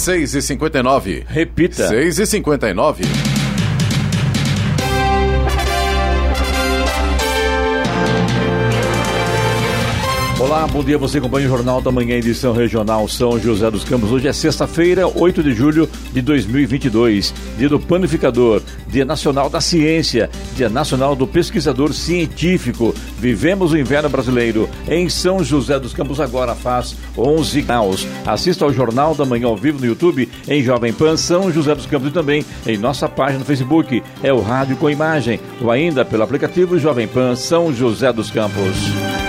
6 e 59 Repita. 6 Olá, bom dia. Você acompanha o Jornal da Manhã, edição regional São José dos Campos. Hoje é sexta-feira, 8 de julho de 2022. Dia do Panificador, Dia Nacional da Ciência, Dia Nacional do Pesquisador Científico. Vivemos o inverno brasileiro em São José dos Campos, agora faz 11 graus. Assista ao Jornal da Manhã ao vivo no YouTube, em Jovem Pan São José dos Campos e também em nossa página no Facebook. É o Rádio com Imagem, ou ainda pelo aplicativo Jovem Pan São José dos Campos.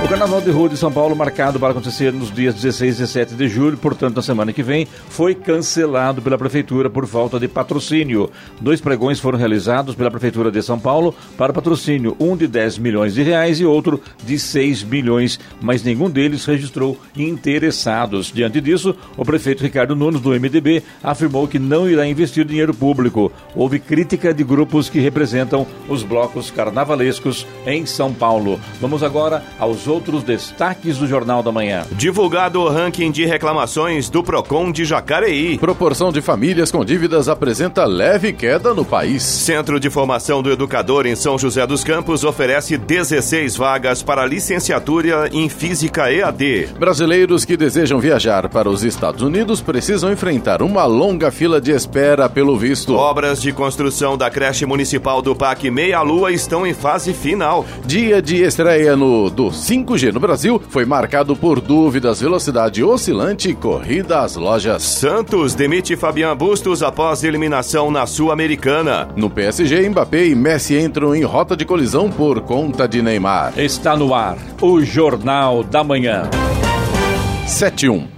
O Carnaval de Rua de São Paulo, marcado para acontecer nos dias 16 e 17 de julho, portanto, na semana que vem, foi cancelado pela Prefeitura por falta de patrocínio. Dois pregões foram realizados pela Prefeitura de São Paulo para patrocínio, um de 10 milhões de reais e outro de 6 milhões, mas nenhum deles registrou interessados. Diante disso, o prefeito Ricardo Nunes, do MDB, afirmou que não irá investir dinheiro público. Houve crítica de grupos que representam os blocos carnavalescos em São Paulo. Vamos agora aos outros destaques do Jornal da Manhã. Divulgado o ranking de reclamações do Procon de Jacareí. Proporção de famílias com dívidas apresenta leve queda no país. Centro de Formação do Educador em São José dos Campos oferece 16 vagas para licenciatura em Física EAD. Brasileiros que desejam viajar para os Estados Unidos precisam enfrentar uma longa fila de espera pelo visto. Obras de construção da creche municipal do Parque Meia Lua estão em fase final. Dia de estreia no do 5G no Brasil foi marcado por dúvidas, velocidade oscilante e corrida às lojas. Santos demite Fabian Bustos após eliminação na Sul-Americana. No PSG, Mbappé e Messi entram em rota de colisão por conta de Neymar. Está no ar o Jornal da Manhã. 7-1.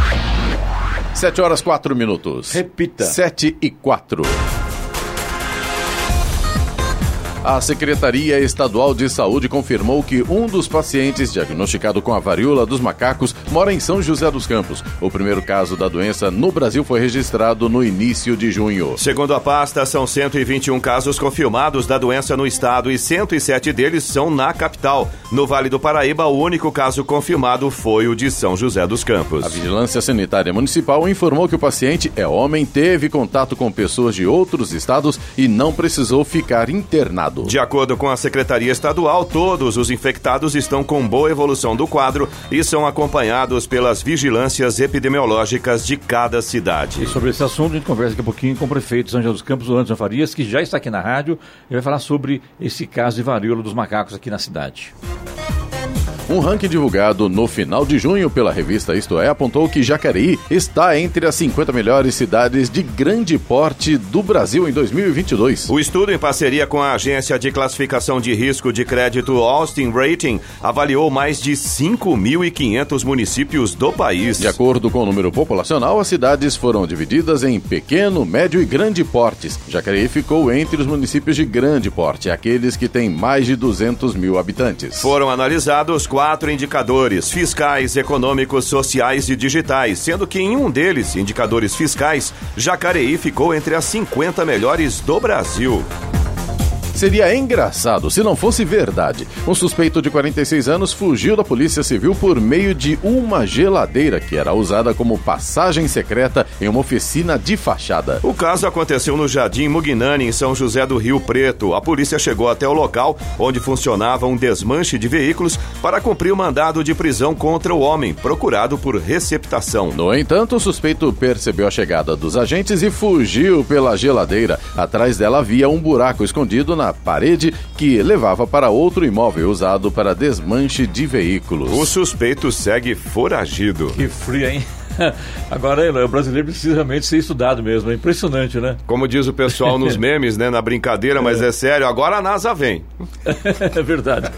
7 horas 4 minutos. Repita. 7 e 4. A Secretaria Estadual de Saúde confirmou que um dos pacientes diagnosticado com a varíola dos macacos mora em São José dos Campos. O primeiro caso da doença no Brasil foi registrado no início de junho. Segundo a pasta, são 121 casos confirmados da doença no estado e 107 deles são na capital. No Vale do Paraíba, o único caso confirmado foi o de São José dos Campos. A Vigilância Sanitária Municipal informou que o paciente é homem, teve contato com pessoas de outros estados e não precisou ficar internado. De acordo com a Secretaria Estadual, todos os infectados estão com boa evolução do quadro e são acompanhados pelas vigilâncias epidemiológicas de cada cidade. E sobre esse assunto, a gente conversa daqui a pouquinho com o prefeito São José dos Campos, o Anderson Farias, que já está aqui na rádio e vai falar sobre esse caso de varíola dos macacos aqui na cidade. Um ranking divulgado no final de junho pela revista Isto É apontou que Jacareí está entre as 50 melhores cidades de grande porte do Brasil em 2022. O estudo, em parceria com a agência de classificação de risco de crédito Austin Rating, avaliou mais de 5.500 municípios do país. De acordo com o número populacional, as cidades foram divididas em pequeno, médio e grande portes. Jacareí ficou entre os municípios de grande porte, aqueles que têm mais de 200 mil habitantes. Foram analisados quatro indicadores: fiscais, econômicos, sociais e digitais, sendo que em um deles, indicadores fiscais, Jacareí ficou entre as 50 melhores do Brasil. Seria engraçado se não fosse verdade. Um suspeito de 46 anos fugiu da Polícia Civil por meio de uma geladeira que era usada como passagem secreta em uma oficina de fachada. O caso aconteceu no Jardim Mugnani, em São José do Rio Preto. A polícia chegou até o local onde funcionava um desmanche de veículos para cumprir o mandado de prisão contra o homem, procurado por receptação. No entanto, o suspeito percebeu a chegada dos agentes e fugiu pela geladeira. Atrás dela havia um buraco escondido na parede que levava para outro imóvel usado para desmanche de veículos. O suspeito segue foragido. Que frio, hein? Agora, o brasileiro precisa realmente ser estudado mesmo. É impressionante, né? Como diz o pessoal nos memes, né? Na brincadeira, mas é sério. Agora a NASA vem. é verdade.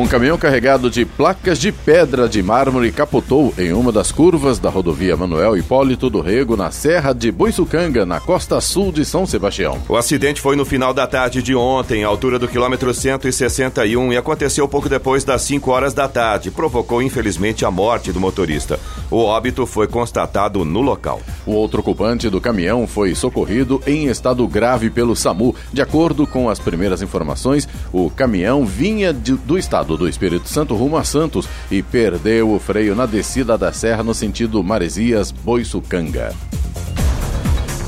Um caminhão carregado de placas de pedra de mármore capotou em uma das curvas da rodovia Manuel Hipólito do Rego, na Serra de Boiçucanga, na costa sul de São Sebastião. O acidente foi no final da tarde de ontem, à altura do quilômetro 161, e aconteceu pouco depois das 5 horas da tarde. Provocou, infelizmente, a morte do motorista. O óbito foi constatado no local. O outro ocupante do caminhão foi socorrido em estado grave pelo SAMU. De acordo com as primeiras informações, o caminhão vinha de, do estado do Espírito Santo rumo a Santos e perdeu o freio na descida da serra no sentido Maresias-Boiçucanga.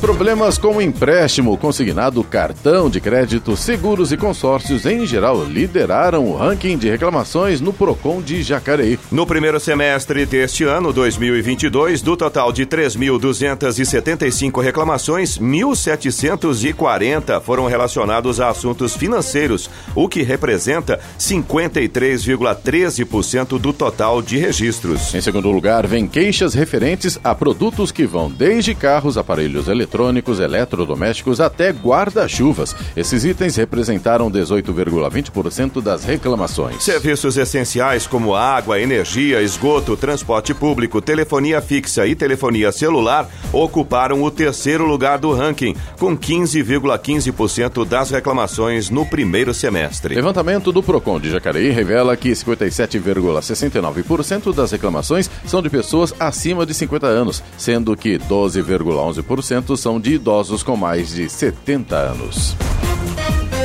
Problemas com empréstimo consignado, cartão de crédito, seguros e consórcios em geral lideraram o ranking de reclamações no Procon de Jacareí. No primeiro semestre deste ano, 2022, do total de 3.275 reclamações, 1.740 foram relacionados a assuntos financeiros, o que representa 53,13% do total de registros. Em segundo lugar, vem queixas referentes a produtos que vão desde carros, aparelhos eletrônicos, eletrônicos, eletrodomésticos até guarda-chuvas. Esses itens representaram 18,20% das reclamações. Serviços essenciais como água, energia, esgoto, transporte público, telefonia fixa e telefonia celular ocuparam o terceiro lugar do ranking, com 15,15% das reclamações no primeiro semestre. Levantamento do Procon de Jacareí revela que 57,69% das reclamações são de pessoas acima de 50 anos, sendo que 12,11% são de idosos com mais de 70 anos.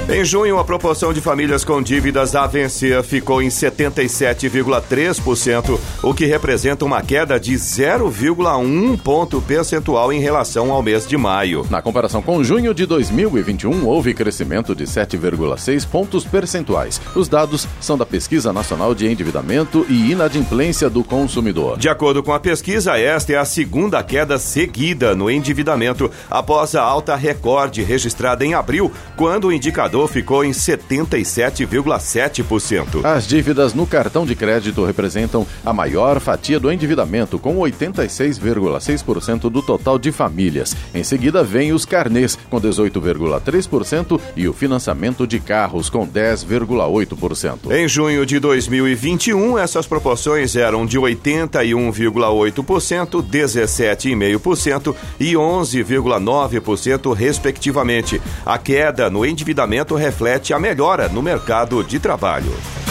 Em junho, a proporção de famílias com dívidas a vencer ficou em 77,3%, o que representa uma queda de 0,1 ponto percentual em relação ao mês de maio. Na comparação com junho de 2021, houve crescimento de 7,6 pontos percentuais. Os dados são da Pesquisa Nacional de Endividamento e Inadimplência do Consumidor. De acordo com a pesquisa, esta é a segunda queda seguida no endividamento após a alta recorde registrada em abril, quando o indicador indicador ficou em 77,7%. As dívidas no cartão de crédito representam a maior fatia do endividamento, com 86,6% do total de famílias. Em seguida, vem os carnês, com 18,3%, e o financiamento de carros, com 10,8%. Em junho de 2021, essas proporções eram de 81,8%, 17,5% e 11,9%, respectivamente. A queda no endividamento reflete a melhora no mercado de trabalho.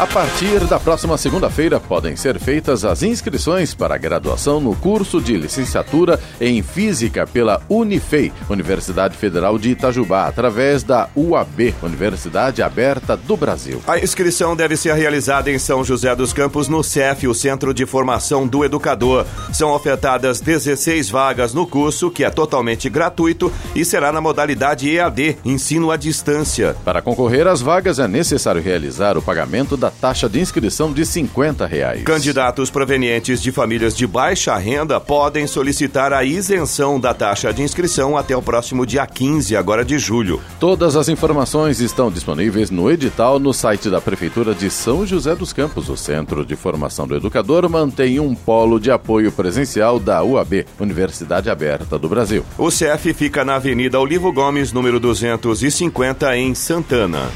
A partir da próxima segunda-feira podem ser feitas as inscrições para a graduação no curso de licenciatura em Física pela Unifei, Universidade Federal de Itajubá, através da UAB, Universidade Aberta do Brasil. A inscrição deve ser realizada em São José dos Campos, no CEF, o Centro de Formação do Educador. São ofertadas 16 vagas no curso, que é totalmente gratuito e será na modalidade EAD, ensino à distância. Para concorrer às vagas é necessário realizar o pagamento da taxa de inscrição de 50 reais. Candidatos provenientes de famílias de baixa renda podem solicitar a isenção da taxa de inscrição até o próximo dia 15, agora de julho. Todas as informações estão disponíveis no edital no site da Prefeitura de São José dos Campos. O Centro de Formação do Educador mantém um polo de apoio presencial da UAB, Universidade Aberta do Brasil. O CEF fica na Avenida Olivo Gomes, número 250, em Santana.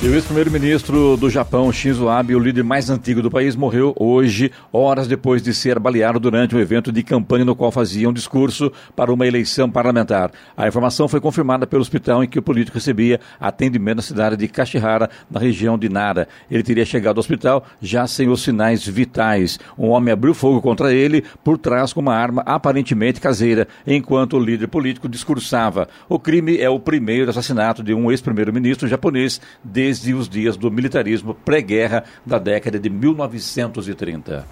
E o ex-primeiro-ministro do Japão, Shinzo Abe, o líder mais antigo do país, morreu hoje, horas depois de ser baleado durante um evento de campanha no qual fazia um discurso para uma eleição parlamentar. A informação foi confirmada pelo hospital em que o político recebia atendimento na cidade de Kashihara, na região de Nara. Ele teria chegado ao hospital já sem os sinais vitais. Um homem abriu fogo contra ele por trás com uma arma aparentemente caseira, enquanto o líder político discursava. O crime é o primeiro assassinato de um ex-primeiro-ministro japonês desde desde os dias do militarismo pré-guerra da década de 1930.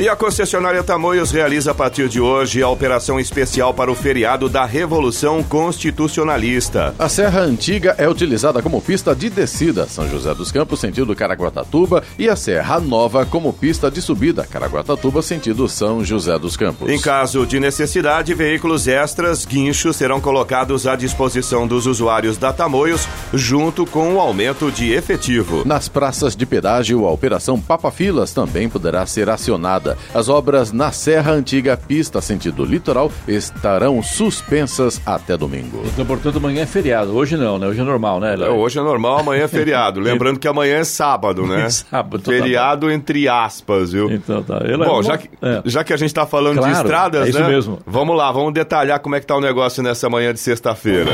E a concessionária Tamoios realiza a partir de hoje a operação especial para o feriado da Revolução Constitucionalista. A Serra Antiga é utilizada como pista de descida, São José dos Campos, sentido Caraguatatuba, e a Serra Nova como pista de subida, Caraguatatuba, sentido São José dos Campos. Em caso de necessidade, veículos extras, guinchos, serão colocados à disposição dos usuários da Tamoios, junto com o aumento de efetivo. Nas praças de pedágio, a operação Papa Filas também poderá ser acionada As obras na Serra Antiga, pista sentido litoral, estarão suspensas até domingo. Então, portanto, amanhã é feriado. Hoje não, né? Hoje é normal, né, Léo? Hoje é normal, amanhã é feriado. Lembrando que amanhã é sábado, né? sábado. Então tá feriado tá entre aspas, viu? Então tá. Bom, já que, é. já que a gente tá falando claro, de estradas, é isso né? mesmo. Vamos lá, vamos detalhar como é que tá o negócio nessa manhã de sexta-feira.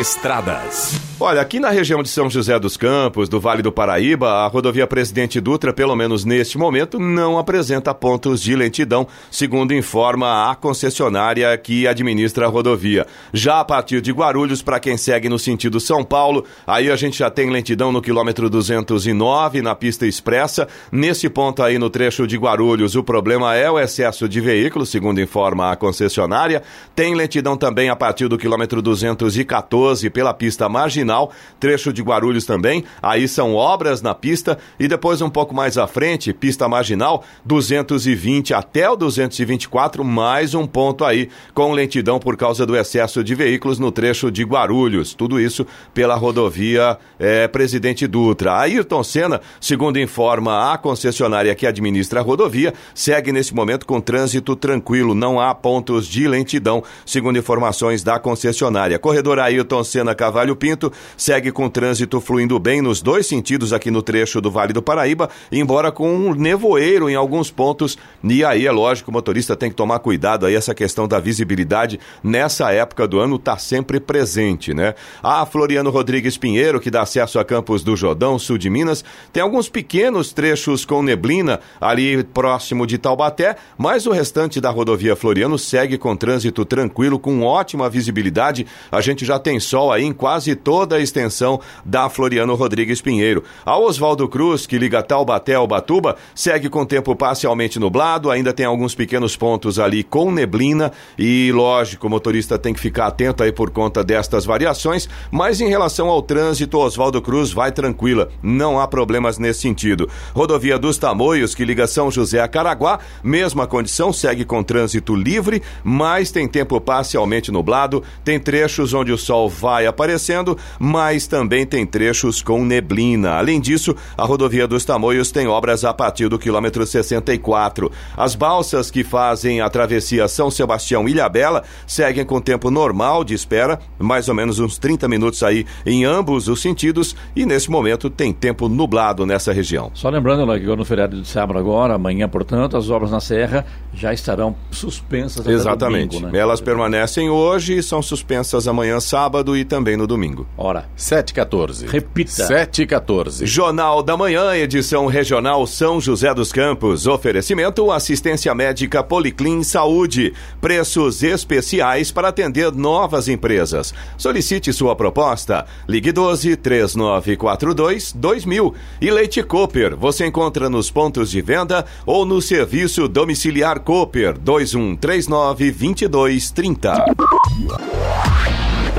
Estradas. Olha, aqui na região de São José dos Campos, do Vale do Paraíba, a rodovia Presidente Dutra, pelo menos neste momento, não apresenta pontos de lentidão, segundo informa a concessionária que administra a rodovia. Já a partir de Guarulhos, para quem segue no sentido São Paulo, aí a gente já tem lentidão no quilômetro 209, na pista expressa. Nesse ponto aí no trecho de Guarulhos, o problema é o excesso de veículos, segundo informa a concessionária. Tem lentidão também a partir do quilômetro 214 pela pista marginal marginal, trecho de Guarulhos também. Aí são obras na pista e depois um pouco mais à frente, pista marginal, 220 até o 224, mais um ponto aí com lentidão por causa do excesso de veículos no trecho de Guarulhos. Tudo isso pela rodovia é, Presidente Dutra. Ayrton Senna, segundo informa a concessionária que administra a rodovia, segue nesse momento com trânsito tranquilo, não há pontos de lentidão, segundo informações da concessionária. Corredor Ayrton Senna Cavalho Pinto segue com trânsito fluindo bem nos dois sentidos aqui no trecho do Vale do Paraíba, embora com um nevoeiro em alguns pontos. E aí é lógico, o motorista tem que tomar cuidado aí, essa questão da visibilidade nessa época do ano está sempre presente, né? A Floriano Rodrigues Pinheiro, que dá acesso a Campos do Jordão, sul de Minas, tem alguns pequenos trechos com neblina ali próximo de Taubaté, mas o restante da rodovia Floriano segue com trânsito tranquilo, com ótima visibilidade. A gente já tem sol aí em quase toda a extensão da Floriano Rodrigues Pinheiro. A Oswaldo Cruz, que liga Taubaté ao Batuba, segue com tempo parcialmente nublado, ainda tem alguns pequenos pontos ali com neblina e, lógico, o motorista tem que ficar atento aí por conta destas variações, mas em relação ao trânsito, Oswaldo Cruz vai tranquila, não há problemas nesse sentido. Rodovia dos Tamoios, que liga São José a Caraguá, mesma condição, segue com trânsito livre, mas tem tempo parcialmente nublado, tem trechos onde o sol vai aparecendo, mas também tem trechos com neblina. Além disso, a rodovia dos Tamoios tem obras a partir do quilômetro 64. As balsas que fazem a travessia São Sebastião Ilhabela seguem com tempo normal de espera, mais ou menos uns 30 minutos aí em ambos os sentidos, e nesse momento tem tempo nublado nessa região. Só lembrando, né, que no feriado de sábado agora, amanhã, portanto, as obras na Serra já estarão suspensas Exatamente. Domingo, né? Elas permanecem hoje e são suspensas amanhã, sábado e também no domingo. Hora. 7h14. Repita. 7h14. Jornal da Manhã, edição regional São José dos Campos. Oferecimento assistência médica Policlin Saúde. Preços especiais para atender novas empresas. Solicite sua proposta. Ligue 12 3942 2000. E Leite Cooper. Você encontra nos pontos de venda ou no serviço domiciliar Cooper 2139 2230.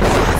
Yeah.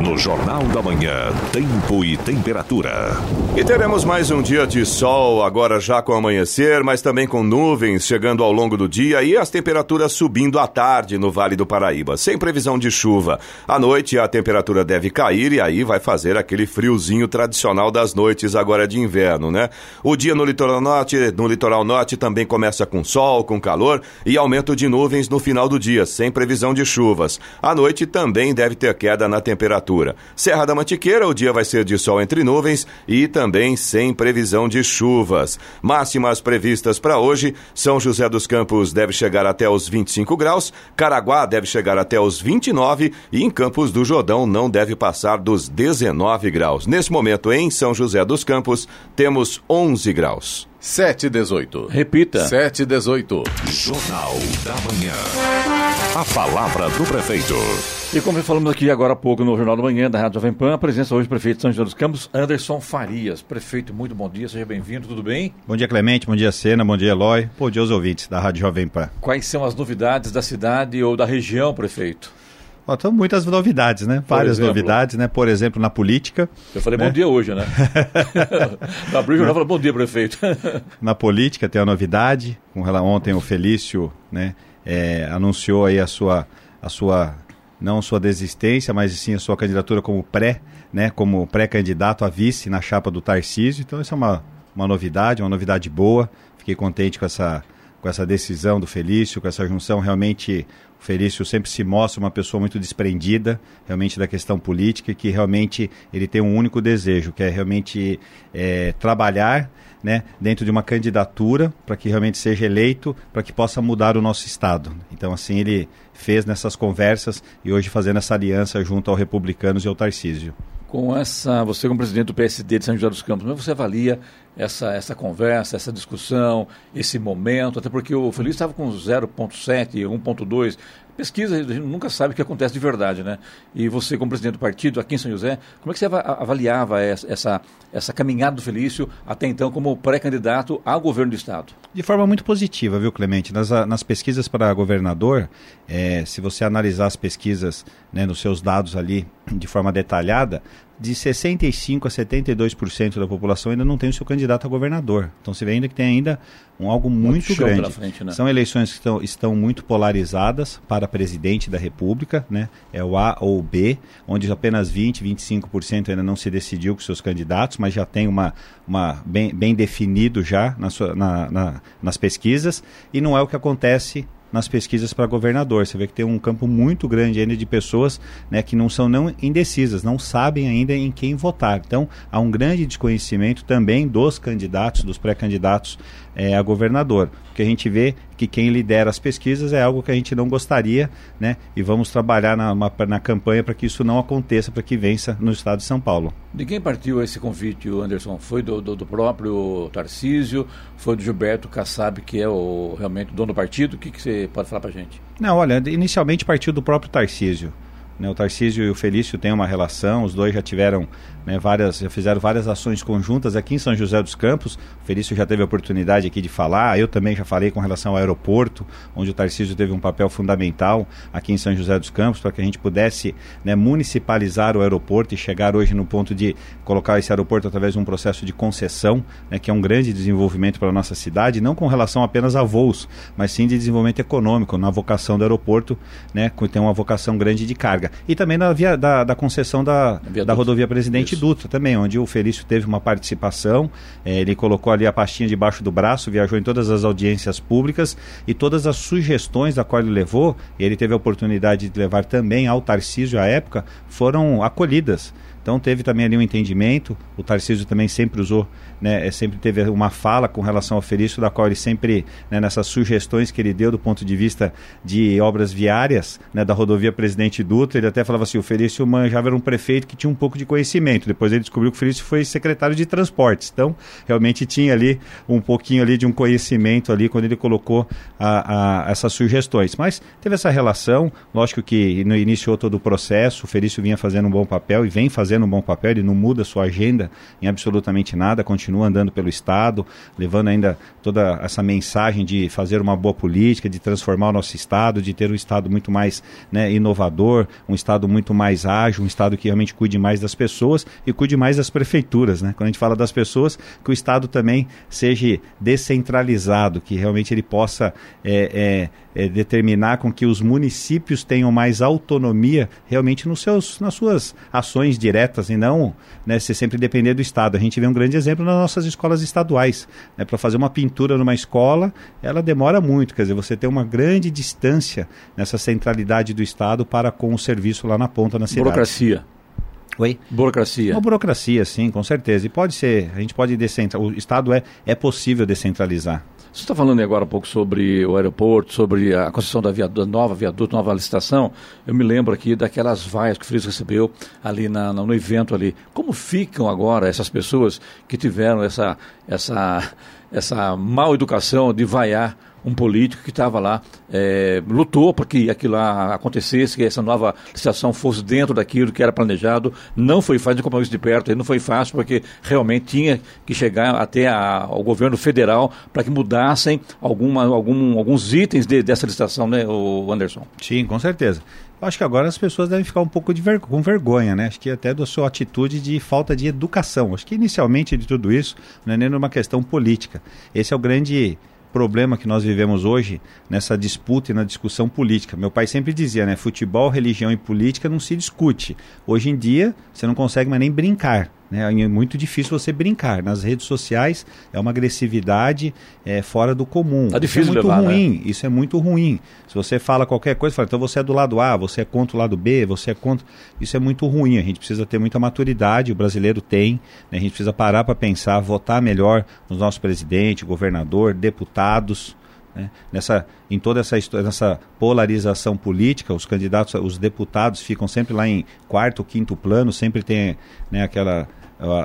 No Jornal da Manhã, tempo e temperatura. E teremos mais um dia de sol, agora já com amanhecer, mas também com nuvens chegando ao longo do dia e as temperaturas subindo à tarde no Vale do Paraíba, sem previsão de chuva. À noite a temperatura deve cair e aí vai fazer aquele friozinho tradicional das noites agora de inverno, né? O dia no litoral norte, no litoral norte também começa com sol, com calor e aumento de nuvens no final do dia, sem previsão de chuvas. À noite também deve ter queda na temperatura temperatura. Serra da Mantiqueira, o dia vai ser de sol entre nuvens e também sem previsão de chuvas. Máximas previstas para hoje: São José dos Campos deve chegar até os 25 graus, Caraguá deve chegar até os 29 e em Campos do Jordão não deve passar dos 19 graus. Nesse momento, em São José dos Campos, temos 11 graus. 718. Repita. 718. Jornal da Manhã. A palavra do prefeito. E como falamos aqui agora há pouco no Jornal da Manhã da Rádio Jovem Pan, a presença hoje do prefeito de São José dos Campos, Anderson Farias. Prefeito, muito bom dia, seja bem-vindo, tudo bem? Bom dia, Clemente, bom dia, Sena, bom dia, Eloy, bom dia aos ouvintes da Rádio Jovem Pan. Quais são as novidades da cidade ou da região, prefeito? Então, muitas novidades, né? Várias exemplo, novidades, né? Por exemplo, na política. Eu falei né? bom dia hoje, né? na política eu falei bom dia, prefeito. na política tem a novidade. Ontem o Felício, né? É, anunciou aí a sua, a sua não sua desistência, mas sim a sua candidatura como pré, né, como pré-candidato a vice na chapa do Tarcísio. Então, isso é uma, uma novidade, uma novidade boa. Fiquei contente com essa, com essa decisão do Felício, com essa junção. Realmente, o Felício sempre se mostra uma pessoa muito desprendida, realmente, da questão política, que realmente ele tem um único desejo, que é realmente é, trabalhar né, dentro de uma candidatura para que realmente seja eleito, para que possa mudar o nosso Estado. Então, assim, ele fez nessas conversas e hoje fazendo essa aliança junto ao Republicanos e ao Tarcísio. Com essa, você como presidente do PSD de São José dos Campos, como você avalia essa, essa conversa, essa discussão, esse momento, até porque o Feliz estava com 0,7, 1,2. Pesquisa, a gente nunca sabe o que acontece de verdade, né? E você, como presidente do partido aqui em São José, como é que você avaliava essa, essa caminhada do Felício até então como pré-candidato ao governo do Estado? De forma muito positiva, viu, Clemente? Nas, nas pesquisas para governador, é, se você analisar as pesquisas né, nos seus dados ali de forma detalhada, de 65% a 72% da população ainda não tem o seu candidato a governador. Então você vê ainda que tem ainda um algo muito, muito grande. Frente, né? São eleições que estão, estão muito polarizadas para presidente da República, né? é o A ou o B, onde apenas 20%, 25% ainda não se decidiu com seus candidatos, mas já tem uma, uma bem, bem definido já na sua, na, na, nas pesquisas, e não é o que acontece nas pesquisas para governador. Você vê que tem um campo muito grande ainda de pessoas né, que não são não indecisas, não sabem ainda em quem votar. Então, há um grande desconhecimento também dos candidatos, dos pré-candidatos é, a governador. O que a gente vê que quem lidera as pesquisas é algo que a gente não gostaria, né? E vamos trabalhar na, na campanha para que isso não aconteça, para que vença no estado de São Paulo. De quem partiu esse convite, Anderson? Foi do, do, do próprio Tarcísio? Foi do Gilberto Kassab, que é o, realmente o dono do partido? O que, que você pode falar para gente? Não, olha, inicialmente partiu do próprio Tarcísio. Né, o Tarcísio e o Felício têm uma relação, os dois já tiveram né, várias, já fizeram várias ações conjuntas aqui em São José dos Campos. O Felício já teve a oportunidade aqui de falar, eu também já falei com relação ao aeroporto, onde o Tarcísio teve um papel fundamental aqui em São José dos Campos para que a gente pudesse né, municipalizar o aeroporto e chegar hoje no ponto de colocar esse aeroporto através de um processo de concessão, né, que é um grande desenvolvimento para a nossa cidade, não com relação apenas a voos, mas sim de desenvolvimento econômico, na vocação do aeroporto, né, que tem uma vocação grande de carga e também na via, da, da concessão da, da rodovia Presidente Isso. Dutra também, onde o Felício teve uma participação, é, ele colocou ali a pastinha debaixo do braço, viajou em todas as audiências públicas e todas as sugestões da qual ele levou, e ele teve a oportunidade de levar também ao Tarcísio à época, foram acolhidas. Então teve também ali um entendimento, o Tarcísio também sempre usou, né, é, sempre teve uma fala com relação ao Felício, da qual ele sempre, né, nessas sugestões que ele deu do ponto de vista de obras viárias, né, da rodovia Presidente Dutra, ele até falava assim, o Felício manjava era um prefeito que tinha um pouco de conhecimento, depois ele descobriu que o Felício foi secretário de transportes, então realmente tinha ali um pouquinho ali de um conhecimento ali quando ele colocou a, a, essas sugestões, mas teve essa relação, lógico que iniciou todo o processo, o Felício vinha fazendo um bom papel e vem fazendo fazendo um bom papel, ele não muda sua agenda em absolutamente nada, continua andando pelo Estado, levando ainda toda essa mensagem de fazer uma boa política, de transformar o nosso Estado, de ter um Estado muito mais né, inovador, um Estado muito mais ágil, um Estado que realmente cuide mais das pessoas e cuide mais das prefeituras. Né? Quando a gente fala das pessoas, que o Estado também seja descentralizado, que realmente ele possa é, é, é, determinar com que os municípios tenham mais autonomia realmente nos seus, nas suas ações diretas diretas e não né, ser sempre depender do Estado. A gente vê um grande exemplo nas nossas escolas estaduais. Né, Para fazer uma pintura numa escola, ela demora muito, quer dizer, você tem uma grande distância nessa centralidade do Estado para com o serviço lá na ponta na cidade. Burocracia. Oi? Burocracia. Uma burocracia, sim, com certeza. E pode ser, a gente pode descentralizar, o Estado é, é possível descentralizar. Você está falando agora um pouco sobre o aeroporto, sobre a construção da, viaduto, nova viaduto, nova licitação. Eu me lembro aqui daquelas vaias que o Feliz recebeu ali na, no evento ali. Como ficam agora essas pessoas que tiveram essa, essa, essa mal educação de vaiar um político que estava lá, é, lutou para que aquilo lá acontecesse, que essa nova licitação fosse dentro daquilo que era planejado. Não foi fácil, acompanhar isso de perto, não foi fácil, porque realmente tinha que chegar até ao governo federal para que mudassem alguma, algum, alguns itens de, dessa licitação, né, o Anderson? Sim, com certeza. Acho que agora as pessoas devem ficar um pouco de ver... com vergonha, né? Acho que até da sua atitude de falta de educação. Acho que inicialmente de tudo isso não é nem uma questão política. Esse é o grande problema que nós vivemos hoje nessa disputa e na discussão política. Meu pai sempre dizia, né, futebol, religião e política não se discute. Hoje em dia, você não consegue mais nem brincar. Né? É muito difícil você brincar. Nas redes sociais é uma agressividade é, fora do comum. Tá difícil isso é muito levar, né? ruim. Né? Isso é muito ruim. Se você fala qualquer coisa, fala, então você é do lado A, você é contra o lado B, você é contra. Isso é muito ruim. A gente precisa ter muita maturidade. O brasileiro tem. Né? A gente precisa parar para pensar, votar melhor nos nossos presidente, governador, deputados. Né? Nessa, em toda essa, nessa polarização política, os candidatos, os deputados ficam sempre lá em quarto, quinto plano, sempre tem né, aquela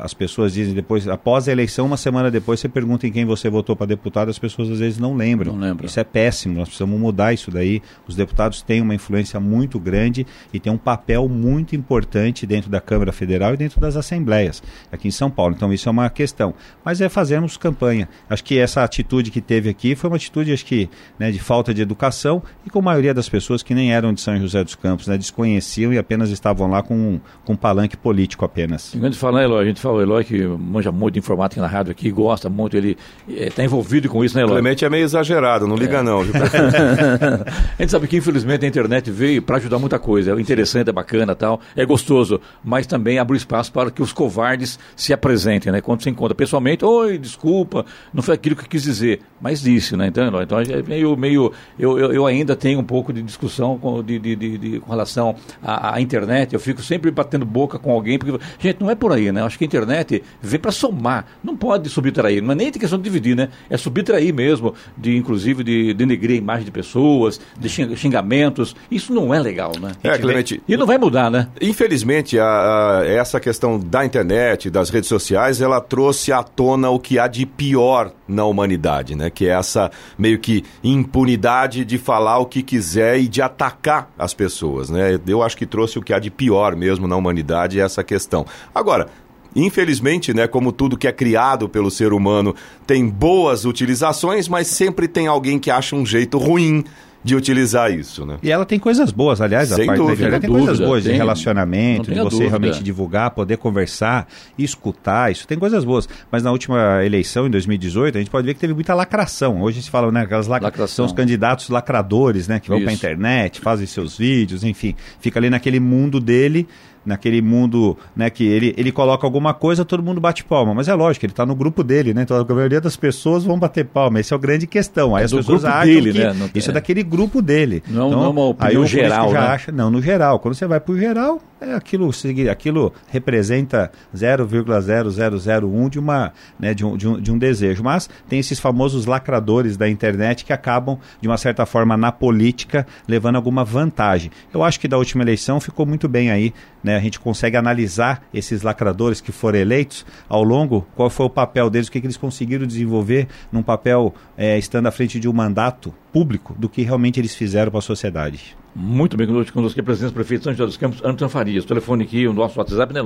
as pessoas dizem depois, após a eleição, uma semana depois, você pergunta em quem você votou para deputado, as pessoas às vezes não lembram. Não lembram. Isso é péssimo, nós precisamos mudar isso daí. Os deputados têm uma influência muito grande e têm um papel muito importante dentro da Câmara Federal e dentro das assembleias, aqui em São Paulo. Então isso é uma questão. Mas é fazermos campanha. Acho que essa atitude que teve aqui foi uma atitude, acho que, né, de falta de educação e com a maioria das pessoas que nem eram de São José dos Campos, né, desconheciam e apenas estavam lá com, com um palanque político apenas. Enquanto fala, Eloy, gente fala, o Eloy que manja muito de informática na rádio aqui, gosta muito, ele está envolvido com isso, né, Eloy? Clemente é meio exagerado, não liga é. não. Viu? a gente sabe que infelizmente a internet veio para ajudar muita coisa, é interessante, é bacana tal, é gostoso, mas também abre espaço para que os covardes se apresentem, né? Quando você encontra pessoalmente, oi, desculpa, não foi aquilo que eu quis dizer, mas disse, né? Então, Eloy, então é meio, meio eu, eu, eu, ainda tenho um pouco de discussão com, de, de, de, de com relação à, à internet, eu fico sempre batendo boca com alguém, porque, gente, não é por aí, né? Acho que a internet vem para somar, não pode subtrair, não é nem questão de dividir, né? É subtrair mesmo, de inclusive de denegrir a imagem de pessoas, de xingamentos. Isso não é legal, né? É, Clemente. E não vai mudar, né? Infelizmente, a, a, essa questão da internet, das redes sociais, ela trouxe à tona o que há de pior na humanidade, né? Que é essa meio que impunidade de falar o que quiser e de atacar as pessoas, né? Eu acho que trouxe o que há de pior mesmo na humanidade essa questão. Agora, Infelizmente, né, como tudo que é criado pelo ser humano tem boas utilizações, mas sempre tem alguém que acha um jeito ruim de utilizar isso, né? E ela tem coisas boas, aliás, Sem a parte dúvida, da tem dúvida, coisas boas tem, de relacionamento, de você dúvida. realmente divulgar, poder conversar, escutar, isso tem coisas boas. Mas na última eleição, em 2018, a gente pode ver que teve muita lacração. Hoje se fala, né, aquelas lacra... Lacração. são os candidatos lacradores, né, que vão para Isso. internet, fazem seus vídeos, enfim, fica ali naquele mundo dele naquele mundo, né, que ele, ele coloca alguma coisa, todo mundo bate palma. Mas é lógico, ele está no grupo dele, né? Então a maioria das pessoas vão bater palma. Essa é a grande questão. Aí É as pessoas grupo acham dele, que né? Isso é daquele grupo dele. Não- então, não uma opinião aí o geral, já né? acha, não, no geral. Quando você vai pro geral, é aquilo, aquilo representa 0,0001 de uma, né, de um, de um, de um desejo. Mas tem esses famosos lacradores da internet que acabam, de uma certa forma, na política, levando alguma vantagem. Eu acho que da última eleição ficou muito bem aí, né? A gente consegue analisar esses lacradores que foram eleitos ao longo, qual foi o papel deles, o que, que eles conseguiram desenvolver num papel eh, estando à frente de um mandato público, do que realmente eles fizeram para a sociedade. Muito bem, conosco, conosco aqui, presidente do prefeito de São José dos Campos, Antônio Farias. O telefone aqui, o nosso WhatsApp, né?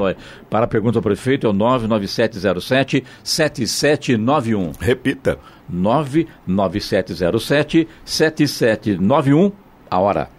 Para a pergunta ao prefeito é o 99707 7791. Repita. 99707 7791. A hora.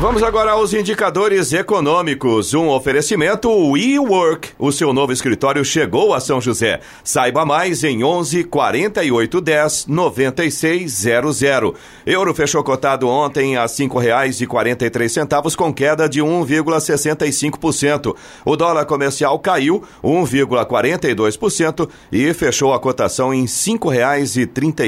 Vamos agora aos indicadores econômicos. Um oferecimento WeWork. O seu novo escritório chegou a São José. Saiba mais em 11 48 10 96 00. Euro fechou cotado ontem a três centavos com queda de 1,65%. O dólar comercial caiu 1,42% e fechou a cotação em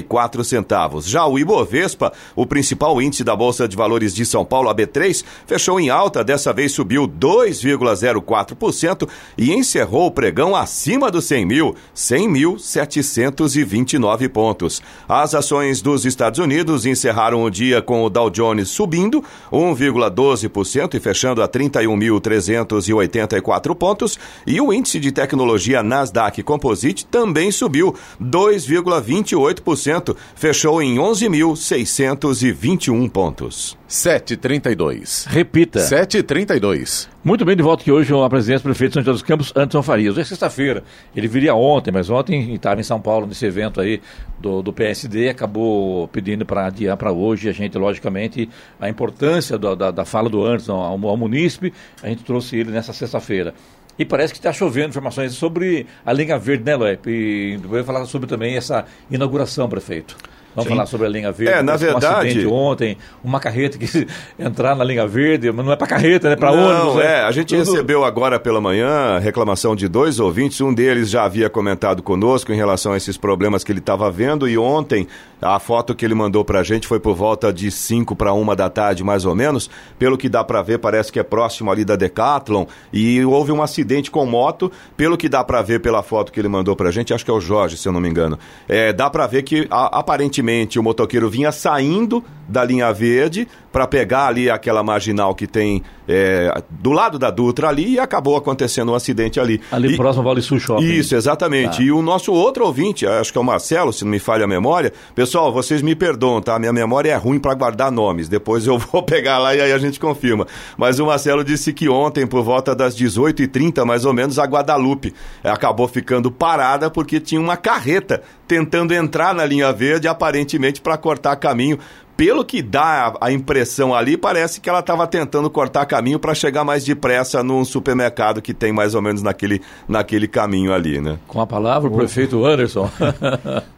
quatro centavos. Já o Ibovespa, o principal índice da Bolsa de Valores de São Paulo, a B3, fechou em alta, dessa vez subiu 2,04% e encerrou o pregão acima dos 100 mil, 100.729 pontos. As ações dos Estados Unidos encerraram o dia com o Dow Jones subindo 1,12% e fechando a 31.384 pontos e o índice de tecnologia Nasdaq Composite também subiu 2,28%, fechou em 11.621 pontos. 7h32. 7h32. Repita. 7h32. Muito bem, de volta aqui hoje a presidente do prefeito de São José dos Campos, Anderson Farias. Hoje é sexta-feira. Ele viria ontem, mas ontem estava em São Paulo nesse evento aí do, do PSD, acabou pedindo para adiar para hoje. A gente, logicamente, a importância do, da, da fala do Anderson ao, ao munícipe, a gente trouxe ele nessa sexta-feira. E parece que está chovendo informações sobre a linha verde, né, Loep? E depois falar sobre também essa inauguração, prefeito. Vamos Sim. falar sobre a linha verde. É, na verdade. Um ontem, uma carreta que entrar na linha verde, mas não é para carreta, né? Para ônibus. Não, é. A gente Tudo... recebeu agora pela manhã reclamação de dois ouvintes. Um deles já havia comentado conosco em relação a esses problemas que ele estava vendo. E ontem, a foto que ele mandou para a gente foi por volta de 5 para uma da tarde, mais ou menos. Pelo que dá para ver, parece que é próximo ali da Decathlon. E houve um acidente com moto. Pelo que dá para ver pela foto que ele mandou para a gente, acho que é o Jorge, se eu não me engano. É, dá para ver que aparentemente aparentemente o motoqueiro vinha saindo da linha verde para pegar ali aquela marginal que tem é, do lado da Dutra ali e acabou acontecendo um acidente ali. Ali e, próximo ao Vale Sul Shopping. Isso, exatamente. Tá. E o nosso outro ouvinte, acho que é o Marcelo, se não me falha a memória. Pessoal, vocês me perdoam, tá? Minha memória é ruim para guardar nomes. Depois eu vou pegar lá e aí a gente confirma. Mas o Marcelo disse que ontem, por volta das 18h30, mais ou menos, a Guadalupe acabou ficando parada porque tinha uma carreta tentando entrar na linha verde, aparentemente para cortar caminho pelo que dá a, impressão ali, parece que ela estava tentando cortar caminho para chegar mais depressa num supermercado que tem mais ou menos naquele, naquele caminho ali, né? Com a palavra, o, o prefeito Anderson.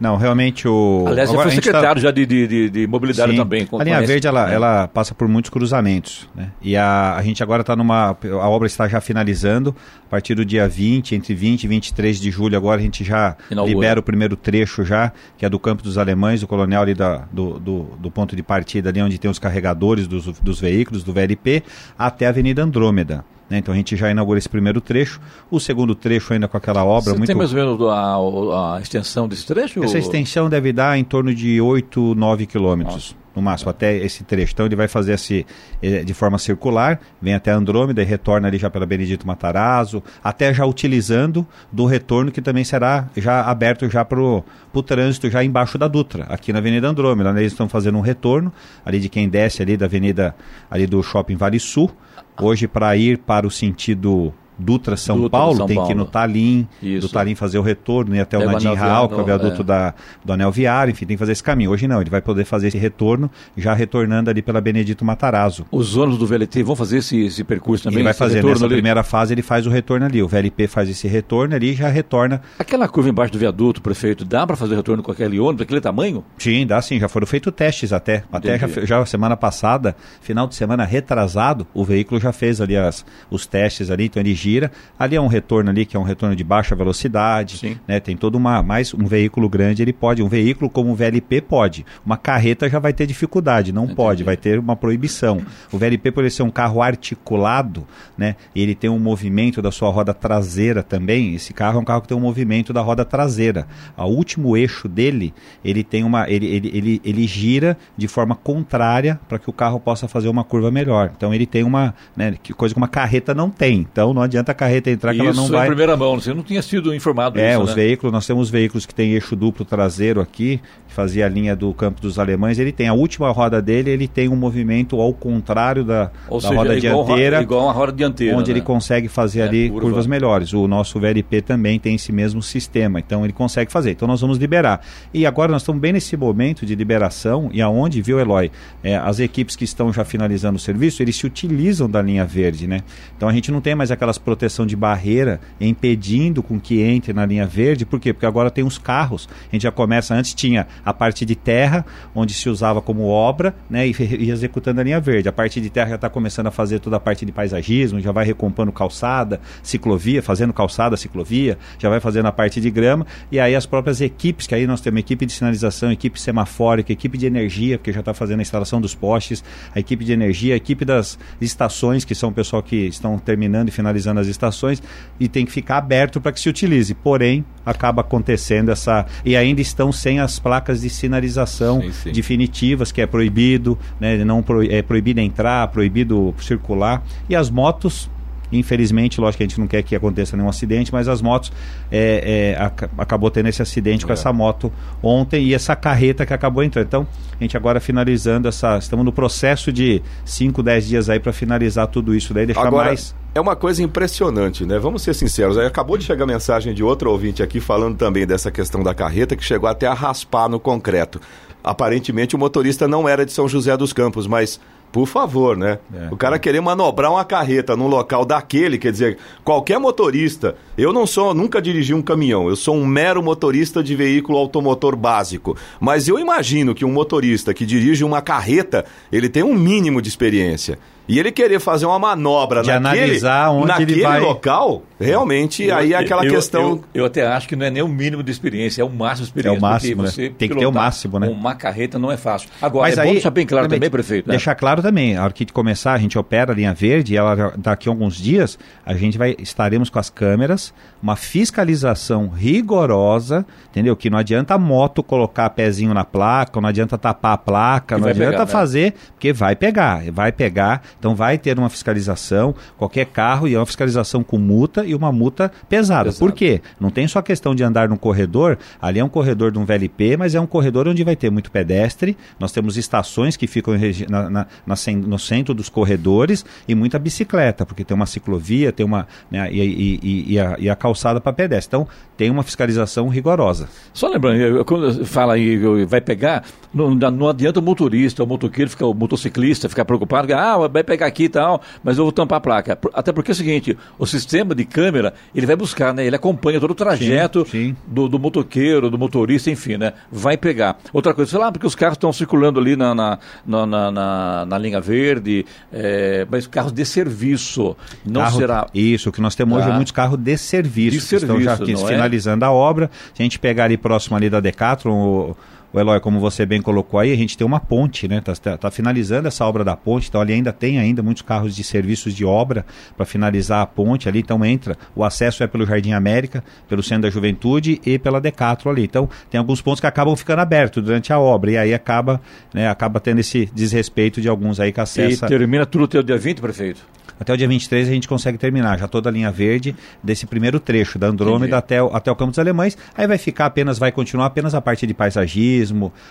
Não, realmente o. Aliás, já foi secretário tá... já de, de, de, mobilidade Sim. também. A linha verde, ela, é. ela passa por muitos cruzamentos, né? E a, a gente agora está numa. A obra está já finalizando. A partir do dia 20, entre 20 e 23 de julho, agora a gente já Inaugura. libera o primeiro trecho já, que é do Campo dos Alemães, do Coronel ali da, do, do, do ponto ponto de partida ali onde tem os carregadores dos, dos veículos, do VLP, até a Avenida Andrômeda. Né? Então a gente já inaugura esse primeiro trecho. O segundo trecho ainda com aquela obra Você muito... tem mais ou menos a, a, extensão desse trecho? Essa extensão deve dar em torno de 8, 9 quilômetros no máximo, até esse trecho. Então ele vai fazer esse, eh, de forma circular, vem até Andrômeda e retorna ali já pela Benedito Matarazzo, até já utilizando do retorno que também será já aberto já para o trânsito já embaixo da Dutra, aqui na Avenida Andrômeda. Né? Eles estão fazendo um retorno ali de quem desce ali da Avenida ali do Shopping Vale Sul, hoje para ir para o sentido Dutra São Dutra, Paulo, São tem Paulo. que ir no Talim, Isso. do Talim fazer o retorno, ir até o Nadim Raul, que é o viaduto é. da, do Anel Viário, enfim, tem que fazer esse caminho. Hoje não, ele vai poder fazer esse retorno, já retornando ali pela Benedito Matarazzo. Os ônibus do VLT vão fazer esse, esse percurso também? Ele vai fazer, nessa ali? primeira fase ele faz o retorno ali, o VLP faz esse retorno ali e já retorna. Aquela curva embaixo do viaduto, prefeito, dá para fazer retorno com aquele ônibus, aquele tamanho? Sim, dá sim, já foram feitos testes até. Até já, já semana passada, final de semana retrasado, o veículo já fez ali as, os testes ali, então ele gira. Ali é um retorno ali que é um retorno de baixa velocidade, né? Tem todo uma mais um veículo grande ele pode, um veículo como o VLP pode. Uma carreta já vai ter dificuldade, não Entendi. pode, vai ter uma proibição. O VLP por ser um carro articulado, né? Ele tem um movimento da sua roda traseira também. Esse carro é um carro que tem um movimento da roda traseira. O último eixo dele, ele tem uma ele, ele, ele, ele gira de forma contrária para que o carro possa fazer uma curva melhor. Então ele tem uma, né, coisa que uma carreta não tem. Então não adianta a carreta entrar que ela não vai. Isso primeira mão, você não tinha sido informado É, disso, os né? veículos, nós temos veículos que têm eixo duplo traseiro aqui, que fazia a linha do campo dos alemães, ele tem a última roda dele, ele tem um movimento ao contrário da, Ou da seja, roda igual, dianteira. Igual a roda dianteira. Onde né? ele consegue fazer é, ali curva. curvas melhores. O nosso VLP também tem esse mesmo sistema, então ele consegue fazer. Então nós vamos liberar. E agora nós estamos bem nesse momento de liberação, e aonde, viu, Eloy? É, as equipes que estão já finalizando o serviço, eles se utilizam da linha verde, né? Então a gente não tem mais aquelas proteção de barreira impedindo com que entre na linha verde. Por quê? Porque agora tem os carros. A gente já começa, antes tinha a parte de terra, onde se usava como obra, né, e ia executando a linha verde. A parte de terra já está começando a fazer toda a parte de paisagismo, já vai recompondo calçada, ciclovia, fazendo calçada, ciclovia, já vai fazendo a parte de grama, e aí as próprias equipes, que aí nós temos equipe de sinalização, equipe semafórica, equipe de energia, porque já está fazendo a instalação dos postes, a equipe de energia, a equipe das estações, que são o pessoal que estão terminando e finalizando as estações, e tem que ficar aberto para que se utilize. Porém, acaba acontecendo essa. E ainda estão sem as placas de sinalização sim, sim. definitivas, que é proibido, né? Não pro... é proibido entrar, proibido circular. E as motos Infelizmente, lógico que a gente não quer que aconteça nenhum acidente, mas as motos é, é, ac acabou tendo esse acidente com é. essa moto ontem e essa carreta que acabou entrando. Então, a gente agora finalizando essa. Estamos no processo de 5, 10 dias aí para finalizar tudo isso daí, deixar agora... mais é uma coisa impressionante, né? Vamos ser sinceros. Aí acabou de chegar mensagem de outro ouvinte aqui falando também dessa questão da carreta que chegou até a raspar no concreto. Aparentemente o motorista não era de São José dos Campos, mas por favor, né? É. O cara querer manobrar uma carreta num local daquele, quer dizer, qualquer motorista. Eu não sou, nunca dirigi um caminhão, eu sou um mero motorista de veículo automotor básico. Mas eu imagino que um motorista que dirige uma carreta, ele tem um mínimo de experiência. E ele querer fazer uma manobra de naquele, analisar onde naquele ele vai... local, realmente, eu, aí é aquela eu, questão. Eu, eu, até acho que não é nem o mínimo de experiência, é o máximo de experiência. É o máximo, né? Tem que ter o máximo, né? Uma carreta não é fácil. Agora, Mas é aí, bom deixar bem claro também, prefeito. Né? Deixar claro também, a hora que começar, a gente opera a linha verde, e ela daqui a alguns dias, a gente vai estaremos com as câmeras, uma fiscalização rigorosa, entendeu? Que não adianta a moto colocar pezinho na placa, não adianta tapar a placa, não adianta pegar, né? fazer, né? porque vai pegar, vai pegar então vai ter uma fiscalização, qualquer carro, e é uma fiscalização com multa e uma multa pesada. Pesado. Por quê? Não tem só questão de andar no corredor, ali é um corredor de um VLP, mas é um corredor onde vai ter muito pedestre, nós temos estações que ficam na, na, na, no centro dos corredores e muita bicicleta, porque tem uma ciclovia, tem uma. Né, e, e, e, a, e a calçada para pedestre. Então tem uma fiscalização rigorosa. Só lembrando, quando fala aí, vai pegar, não, não adianta o motorista, o motoqueiro, fica, o motociclista ficar preocupado, ah, vai pegar aqui e tal, mas eu vou tampar a placa. Até porque é o seguinte, o sistema de câmera, ele vai buscar, né? Ele acompanha todo o trajeto sim, sim. Do, do, motoqueiro, do motorista, enfim, né? Vai pegar. Outra coisa, sei lá, porque os carros estão circulando ali na, na, na, na, na linha verde, é, mas carros de serviço, não carro, será... Isso, o que nós temos hoje é ah. muitos carros de serviço, de serviço, estão já aqui, é? finalizando é? a obra. Se a gente pegar ali próximo ali da Decathlon, o o Eloy, como você bem colocou aí, a gente tem uma ponte, né? Está tá, tá finalizando essa obra da ponte, então ali ainda tem ainda muitos carros de serviços de obra para finalizar a ponte ali, então entra, o acesso é pelo Jardim América, pelo Centro da Juventude e pela Decatro ali. Então tem alguns pontos que acabam ficando abertos durante a obra e aí acaba, né, acaba tendo esse desrespeito de alguns aí que acessam. E termina tudo até o dia 20, prefeito? Até o dia 23 a gente consegue terminar já toda a linha verde desse primeiro trecho, da Andrômeda até o, até o Campo dos Alemães. Aí vai ficar apenas, vai continuar apenas a parte de paisagismo,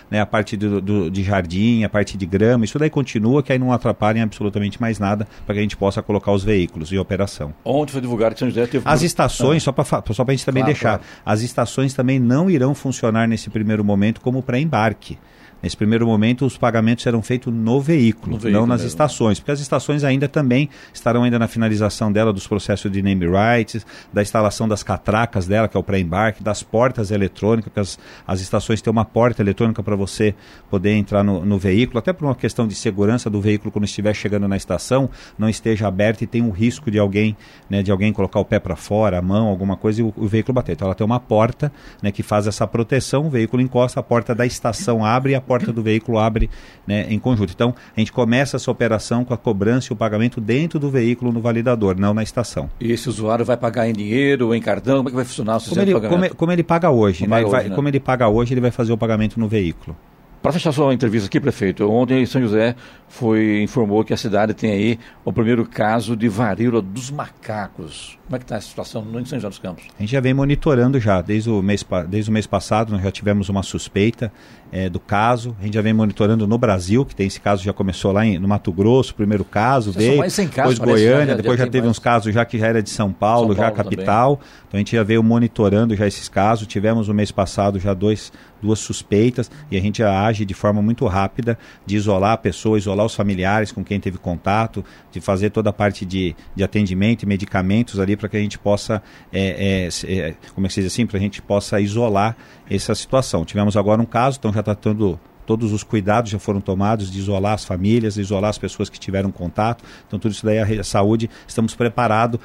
né, a parte do, do, de jardim, a parte de grama, isso daí continua, que aí não atrapalhem absolutamente mais nada para que a gente possa colocar os veículos em operação. Ontem foi divulgado que São José teve... As estações, ah. só para só a gente também claro, deixar, claro. as estações também não irão funcionar nesse primeiro momento como pré-embarque. Nesse primeiro momento, os pagamentos serão feitos no veículo, no veículo não nas mesmo. estações, porque as estações ainda também estarão ainda na finalização dela dos processos de name rights, da instalação das catracas dela, que é o pré-embarque, das portas eletrônicas, porque as, as estações têm uma porta eletrônica para você poder entrar no, no, veículo, até por uma questão de segurança do veículo quando estiver chegando na estação, não esteja aberto e tem um risco de alguém, né, de alguém colocar o pé para fora, a mão, alguma coisa e o, o, veículo bater. Então ela tem uma porta, né, que faz essa proteção, o veículo encosta, a porta da estação abre e a porta do veículo abre né, em conjunto. Então, a gente começa essa operação com a cobrança e o pagamento dentro do veículo no validador, não na estação. E esse usuário vai pagar em dinheiro ou em cartão? Como é que vai funcionar o como ele, como, como, ele paga hoje, né? Ele vai, né? Como ele paga hoje, ele vai fazer o pagamento no veículo. Para fechar sua entrevista aqui, prefeito, ontem em São José foi, informou que a cidade tem aí o primeiro caso de varíola dos macacos. Como é que está a situação no São José dos Campos? A gente já vem monitorando já, desde o mês, desde o mês passado, nós já tivemos uma suspeita é, do caso, a gente já vem monitorando no Brasil, que tem esse caso, já começou lá em, no Mato Grosso, primeiro caso, veio, mais casos, depois Goiânia, já, depois já, já teve mais... uns casos já que já era de São Paulo, São Paulo já capital, também. então a gente já veio monitorando já esses casos, tivemos o mês passado já dois, duas suspeitas, e a gente já age de forma muito rápida de isolar a pessoa, isolar os familiares com quem teve contato, de fazer toda a parte de, de atendimento e medicamentos ali para que a gente possa, é, é, é, como é que se diz assim, para a gente possa isolar essa situação. Tivemos agora um caso, então já está tendo todos os cuidados já foram tomados de isolar as famílias, isolar as pessoas que tiveram contato. Então, tudo isso daí, a saúde, estamos preparados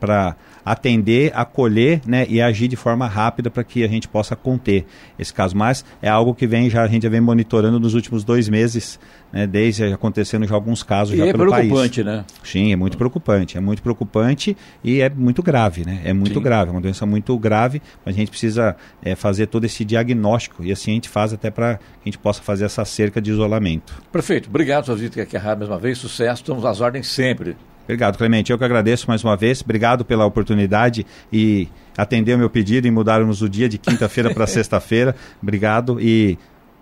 para atender, acolher né, e agir de forma rápida para que a gente possa conter esse caso. Mas é algo que vem já, a gente já vem monitorando nos últimos dois meses, né, desde acontecendo já alguns casos e já é pelo país. É preocupante, né? Sim, é muito preocupante. É muito preocupante e é muito grave, né? É muito Sim. grave, é uma doença muito grave, mas a gente precisa é, fazer todo esse diagnóstico e assim a gente faz até para que a gente possa fazer essa cerca de isolamento. Prefeito, obrigado pela visita aqui à rádio mais uma vez, sucesso, estamos às ordens sempre. Obrigado, Clemente. Eu que agradeço mais uma vez. Obrigado pela oportunidade e atender o meu pedido e mudarmos o dia de quinta-feira para sexta-feira. Obrigado e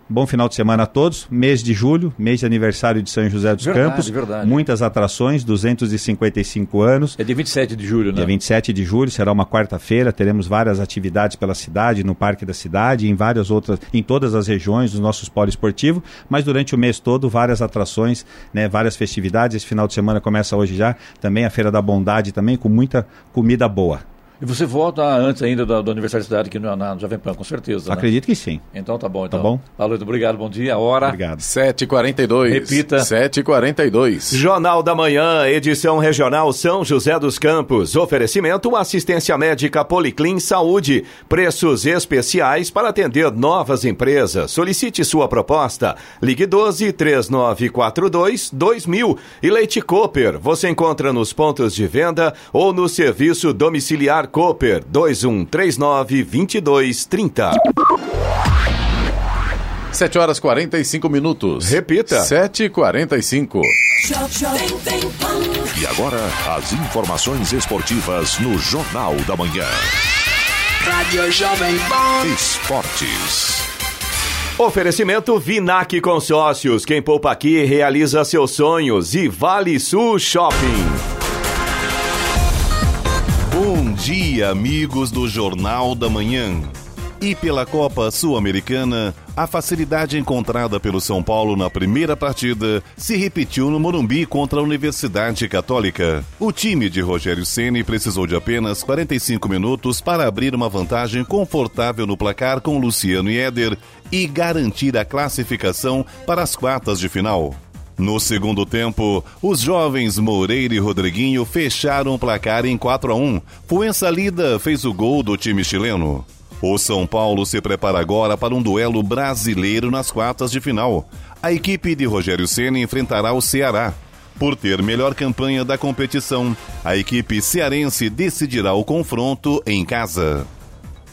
Bom final de semana a todos. Mês de julho, mês de aniversário de São José dos Verdade, Campos. verdade. Muitas atrações, 255 anos. É dia 27 de julho, né? Dia 27 de julho será uma quarta-feira. Teremos várias atividades pela cidade, no Parque da Cidade, em várias outras, em todas as regiões dos nossos poliesportivos. Mas durante o mês todo, várias atrações, né, várias festividades. Esse final de semana começa hoje já. Também a Feira da Bondade, também com muita comida boa. E você volta antes ainda da, da Universidade da Cidade aqui no, na Jovem Pan, com certeza. né? Acredito que sim. Então tá bom. Então. Tá bom. Valeu, obrigado, bom dia. A hora. Obrigado. 7h42. Repita. 7h42. Jornal da Manhã, edição regional São José dos Campos. Oferecimento assistência médica Policlin Saúde. Preços especiais para atender novas empresas. Solicite sua proposta. Ligue 12 3942 2000. E Leite Cooper. Você encontra nos pontos de venda ou no serviço domiciliar Cooper 2139 2230. 7 horas 45 minutos. Repita. 7h45. E agora, as informações esportivas no Jornal da Manhã. Rádio Jovem Pan. Esportes. Oferecimento Vinac Consórcios. Quem poupa aqui realiza seus sonhos. E Vale Sul Shopping. Bom dia, amigos do Jornal da Manhã. E pela Copa Sul-Americana, a facilidade encontrada pelo São Paulo na primeira partida se repetiu no Morumbi contra a Universidade Católica. O time de Rogério Ceni precisou de apenas 45 minutos para abrir uma vantagem confortável no placar com Luciano e Éder e garantir a classificação para as quartas de final. No segundo tempo, os jovens Moreira e Rodriguinho fecharam o placar em 4 a 1. Fuensalida fez o gol do time chileno. O São Paulo se prepara agora para um duelo brasileiro nas quartas de final. A equipe de Rogério Ceni enfrentará o Ceará. Por ter melhor campanha da competição, a equipe cearense decidirá o confronto em casa.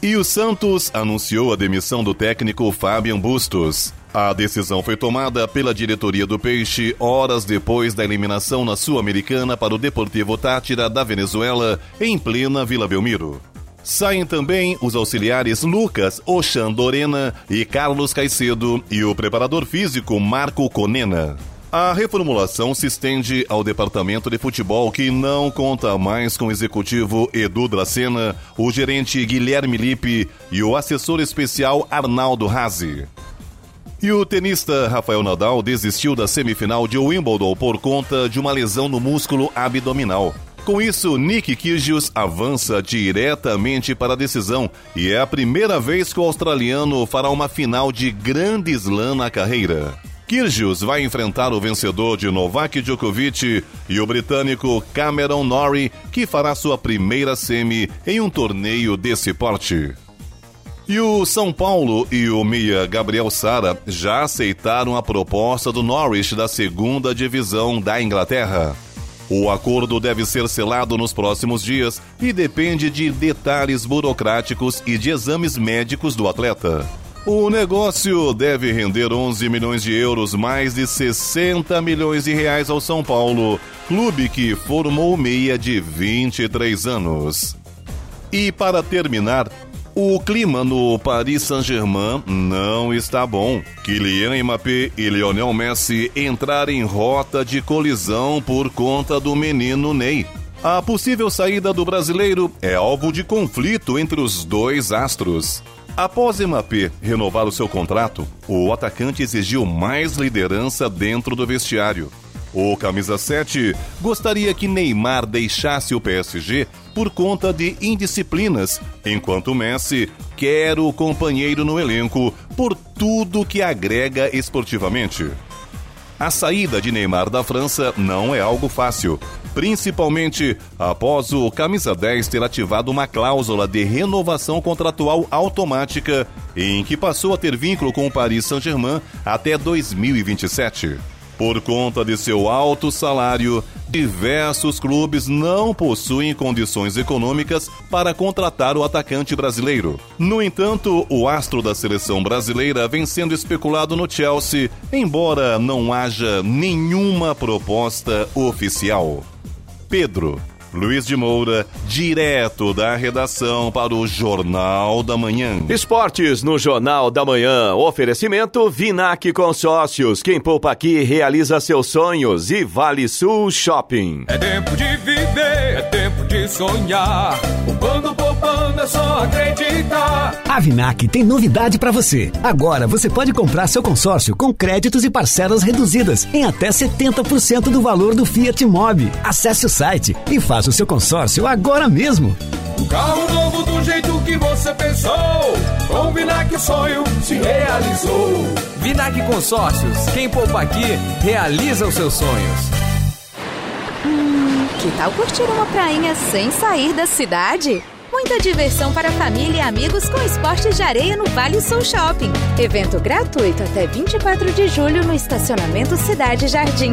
E o Santos anunciou a demissão do técnico Fabian Bustos. A decisão foi tomada pela diretoria do Peixe horas depois da eliminação na Sul-Americana para o Deportivo Tátira da Venezuela, em plena Vila Belmiro. Saem também os auxiliares Lucas Oxandorena e Carlos Caicedo e o preparador físico Marco Conena. A reformulação se estende ao departamento de futebol que não conta mais com o executivo Edu Dracena, o gerente Guilherme Lippe e o assessor especial Arnaldo Razi. E o tenista Rafael Nadal desistiu da semifinal de Wimbledon por conta de uma lesão no músculo abdominal. Com isso, Nick Kyrgios avança diretamente para a decisão e é a primeira vez que o australiano fará uma final de grande slam na carreira. Kyrgios vai enfrentar o vencedor de Novak Djokovic e o britânico Cameron Norrie, que fará sua primeira semi em um torneio desse porte. E o São Paulo e o Mia Gabriel Sara já aceitaram a proposta do Norwich da segunda divisão da Inglaterra. O acordo deve ser selado nos próximos dias e depende de detalhes burocráticos e de exames médicos do atleta. O negócio deve render 11 milhões de euros, mais de 60 milhões de reais ao São Paulo, clube que formou meia de 23 anos. E para terminar, o clima no Paris Saint-Germain não está bom. Kylian Mbappé e Lionel Messi entraram em rota de colisão por conta do menino Ney. A possível saída do brasileiro é alvo de conflito entre os dois astros. Após Mbappé renovar o seu contrato, o atacante exigiu mais liderança dentro do vestiário. O camisa 7 gostaria que Neymar deixasse o PSG por conta de indisciplinas, enquanto Messi quer o companheiro no elenco por tudo que agrega esportivamente. A saída de Neymar da França não é algo fácil, principalmente após o camisa 10 ter ativado uma cláusula de renovação contratual automática em que passou a ter vínculo com o Paris Saint-Germain até 2027. Por conta de seu alto salário, diversos clubes não possuem condições econômicas para contratar o atacante brasileiro. No entanto, o astro da seleção brasileira vem sendo especulado no Chelsea, embora não haja nenhuma proposta oficial. Pedro Luiz de Moura, direto da redação para o Jornal da Manhã. Esportes no Jornal da Manhã. Oferecimento Vinac Consórcios. Quem poupa aqui realiza seus sonhos. E Vale Sul Shopping. É tempo de viver, é tempo de sonhar. Poupando, poupando, é só acreditar. A Vinac tem novidade para você. Agora você pode comprar seu consórcio com créditos e parcelas reduzidas em até 70% do valor do Fiat Mobi. Acesse o site e faça o seu consórcio agora mesmo. Carro novo do jeito que você pensou. Com o Vinac o sonho se realizou. Vinac Consórcios. Quem poupa aqui, realiza os seus sonhos. Hum, que tal curtir uma prainha sem sair da cidade? Muita diversão para família e amigos com esportes de areia no Vale Sul Shopping. Evento gratuito até 24 de julho no estacionamento Cidade Jardim.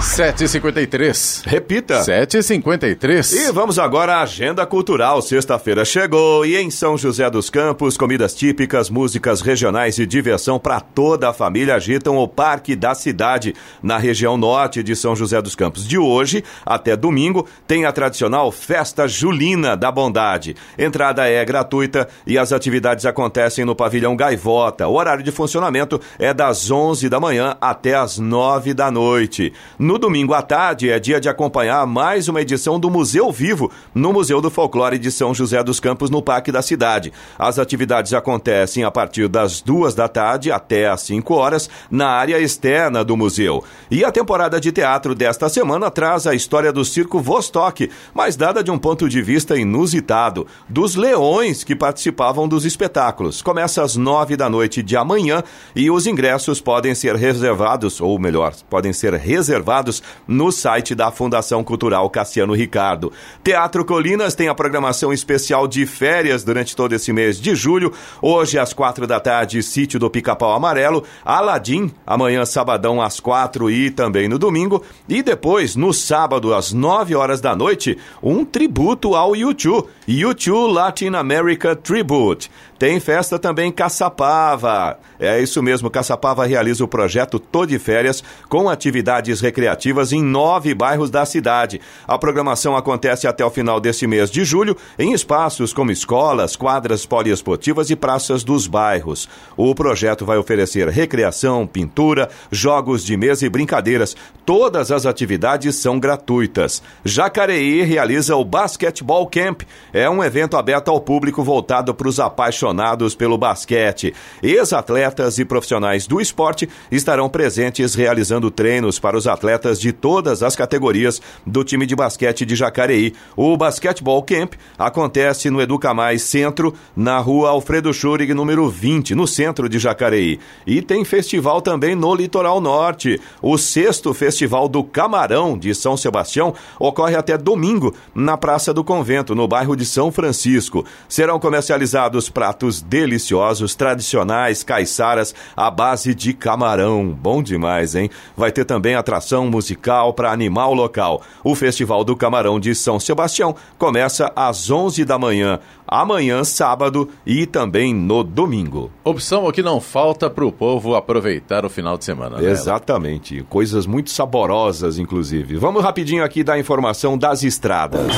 7h53. Repita. 7h53. E vamos agora à agenda cultural. Sexta-feira chegou e em São José dos Campos, comidas típicas, músicas regionais e diversão para toda a família agitam o Parque da Cidade, na região norte de São José dos Campos. De hoje até domingo tem a tradicional Festa Julina da Bondade. Entrada é gratuita e as atividades acontecem no pavilhão Gaivota. O horário de funcionamento é das 11 da manhã até as 9 da noite. No domingo à tarde é dia de acompanhar mais uma edição do Museu Vivo no Museu do Folclore de São José dos Campos, no Parque da Cidade. As atividades acontecem a partir das duas da tarde até às 5 horas na área externa do museu. E a temporada de teatro desta semana traz a história do Circo Vostok, mas dada de um ponto de vista inusitado, dos leões que participavam dos espetáculos. Começa às nove da noite de amanhã e os ingressos podem ser reservados, ou melhor, podem ser reservados no site da Fundação Cultural Cassiano Ricardo. Teatro Colinas tem a programação especial de férias durante todo esse mês de julho. Hoje, às quatro da tarde, Sítio do Pica-Pau Amarelo. Aladim, amanhã, sabadão, às quatro e também no domingo. E depois, no sábado, às nove horas da noite, um tributo ao YouTube. YouTube Latin America Tribute. Tem festa também Caçapava. É isso mesmo, Caçapava realiza o projeto Tô de Férias com atividades recreativas em nove bairros da cidade. A programação acontece até o final deste mês de julho em espaços como escolas, quadras poliesportivas e praças dos bairros. O projeto vai oferecer recreação, pintura, jogos de mesa e brincadeiras. Todas as atividades são gratuitas. Jacareí realiza o Basketball Camp. É um evento aberto ao público voltado para os apaixonados pelo basquete. Ex-atletas e profissionais do esporte estarão presentes realizando treinos para os atletas de todas as categorias do time de basquete de Jacareí. O Basketball Camp acontece no Educa Mais Centro, na rua Alfredo Schurig, número 20, no centro de Jacareí. E tem festival também no Litoral Norte. O sexto Festival do Camarão de São Sebastião ocorre até domingo na Praça do Convento, no bairro de São Francisco. Serão comercializados pratos deliciosos, tradicionais, caiçaras, à base de camarão. Bom demais, hein? Vai ter também atração musical para animar o local. O Festival do Camarão de São Sebastião começa às 11 da manhã, amanhã, sábado e também no domingo. Opção que não falta para o povo aproveitar o final de semana. Né? Exatamente. Coisas muito saborosas, inclusive. Vamos rapidinho aqui dar informação das estradas.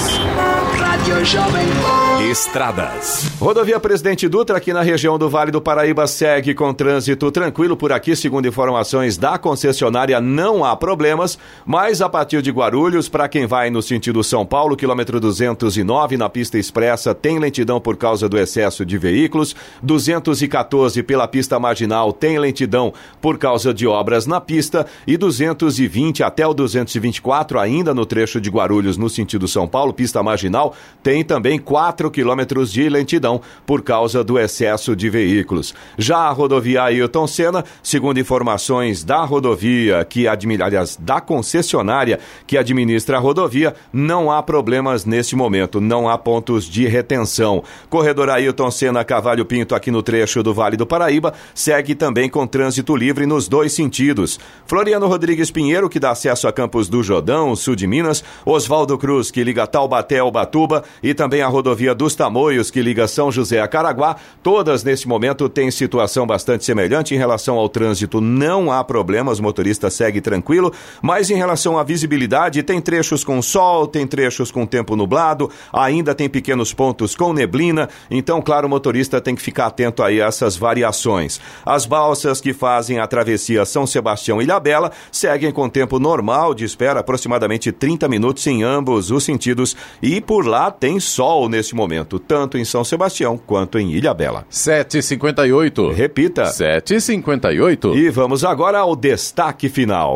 Rádio Jovem Pan. Estradas. Rodovia Presidente Dutra, aqui na região do Vale do Paraíba, segue com trânsito tranquilo por aqui, segundo informações da concessionária, não há problemas, mas a partir de Guarulhos, para quem vai no sentido São Paulo, quilômetro 209, na pista expressa, tem lentidão por causa do excesso de veículos. 214 pela pista marginal tem lentidão por causa de obras na pista. E 220 até o 224, ainda no trecho de Guarulhos, no sentido São Paulo, pista marginal, tem também 4 quilômetros de lentidão por causa do excesso de veículos. Já a rodovia Ailton Senna, segundo informações da rodovia que aliás, da concessionária que administra a rodovia, não há problemas neste momento, não há pontos de retenção. Corredor Ailton Senna Cavalho Pinto aqui no trecho do Vale do Paraíba segue também com trânsito livre nos dois sentidos. Floriano Rodrigues Pinheiro, que dá acesso a Campos do Jordão, sul de Minas, Oswaldo Cruz, que liga Taubaté ao Batuba, e também a rodovia dos Tamoios, que liga São José a Caraguá, todas neste momento têm situação bastante semelhante. Em relação ao trânsito. Não há problemas, o motorista segue tranquilo, mas em relação à visibilidade, tem trechos com sol, tem trechos com tempo nublado, ainda tem pequenos pontos com neblina, então, claro, o motorista tem que ficar atento aí a essas variações. As balsas que fazem a travessia São Sebastião e Ilhabela seguem com tempo normal de espera, aproximadamente 30 minutos em ambos os sentidos, e por lá tem sol nesse momento, tanto em São Sebastião quanto em Ilhabela. 7h58. Repita. 7h58. E vamos agora ao destaque final.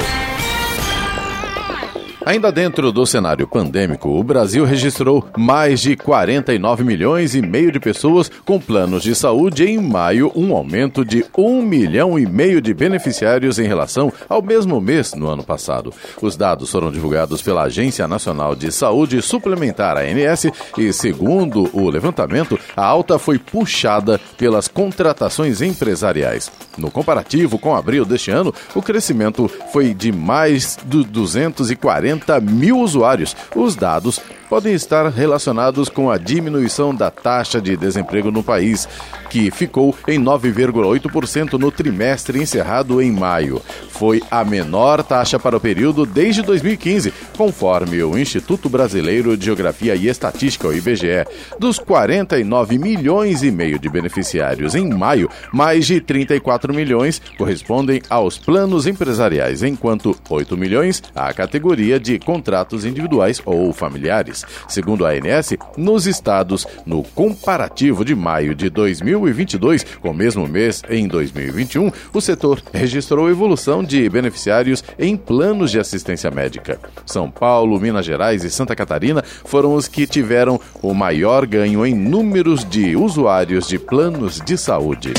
Ainda dentro do cenário pandêmico, o Brasil registrou mais de 49 milhões e meio de pessoas com planos de saúde em maio, um aumento de 1 milhão e meio de beneficiários em relação ao mesmo mês no ano passado. Os dados foram divulgados pela Agência Nacional de Saúde Suplementar, ANS, e segundo o levantamento, a alta foi puxada pelas contratações empresariais. No comparativo com abril deste ano, o crescimento foi de mais de 240 mil usuários. Os dados podem estar relacionados com a diminuição da taxa de desemprego no país, que ficou em 9,8% no trimestre encerrado em maio. Foi a menor taxa para o período desde 2015, conforme o Instituto Brasileiro de Geografia e Estatística, o IBGE. Dos 49 milhões e meio de beneficiários em maio, mais de 34 milhões correspondem aos planos empresariais, enquanto 8 milhões à categoria de contratos individuais ou familiares. Segundo a ANS, nos estados, no comparativo de maio de 2022 com o mesmo mês em 2021, o setor registrou evolução de beneficiários em planos de assistência médica. São Paulo, Minas Gerais e Santa Catarina foram os que tiveram o maior ganho em números de usuários de planos de saúde.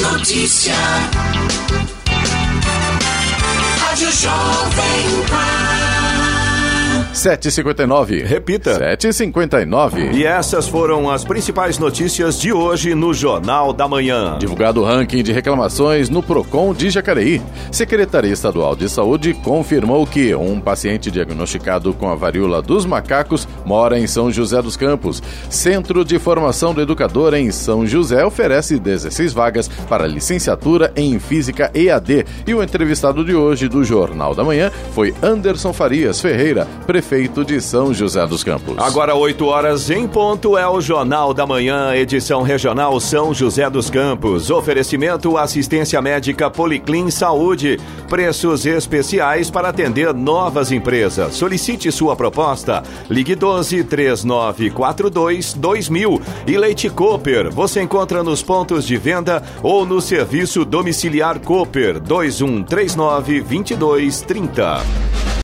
Notícia. Rádio Jovem Pan. 7h59. Repita. 7h59. E essas foram as principais notícias de hoje no Jornal da Manhã. Divulgado o ranking de reclamações no PROCON de Jacareí. Secretaria Estadual de Saúde confirmou que um paciente diagnosticado com a varíola dos macacos mora em São José dos Campos. Centro de Formação do Educador em São José oferece 16 vagas para licenciatura em Física EAD. E o entrevistado de hoje do Jornal da Manhã foi Anderson Farias Ferreira, prefeito de São José dos Campos. Agora, 8 horas em ponto, é o Jornal da Manhã, edição regional São José dos Campos. Oferecimento assistência médica Policlin Saúde. Preços especiais para atender novas empresas. Solicite sua proposta. Ligue 12 3942 2000. E Leite Cooper. Você encontra nos pontos de venda ou no serviço domiciliar Cooper 2139 2230.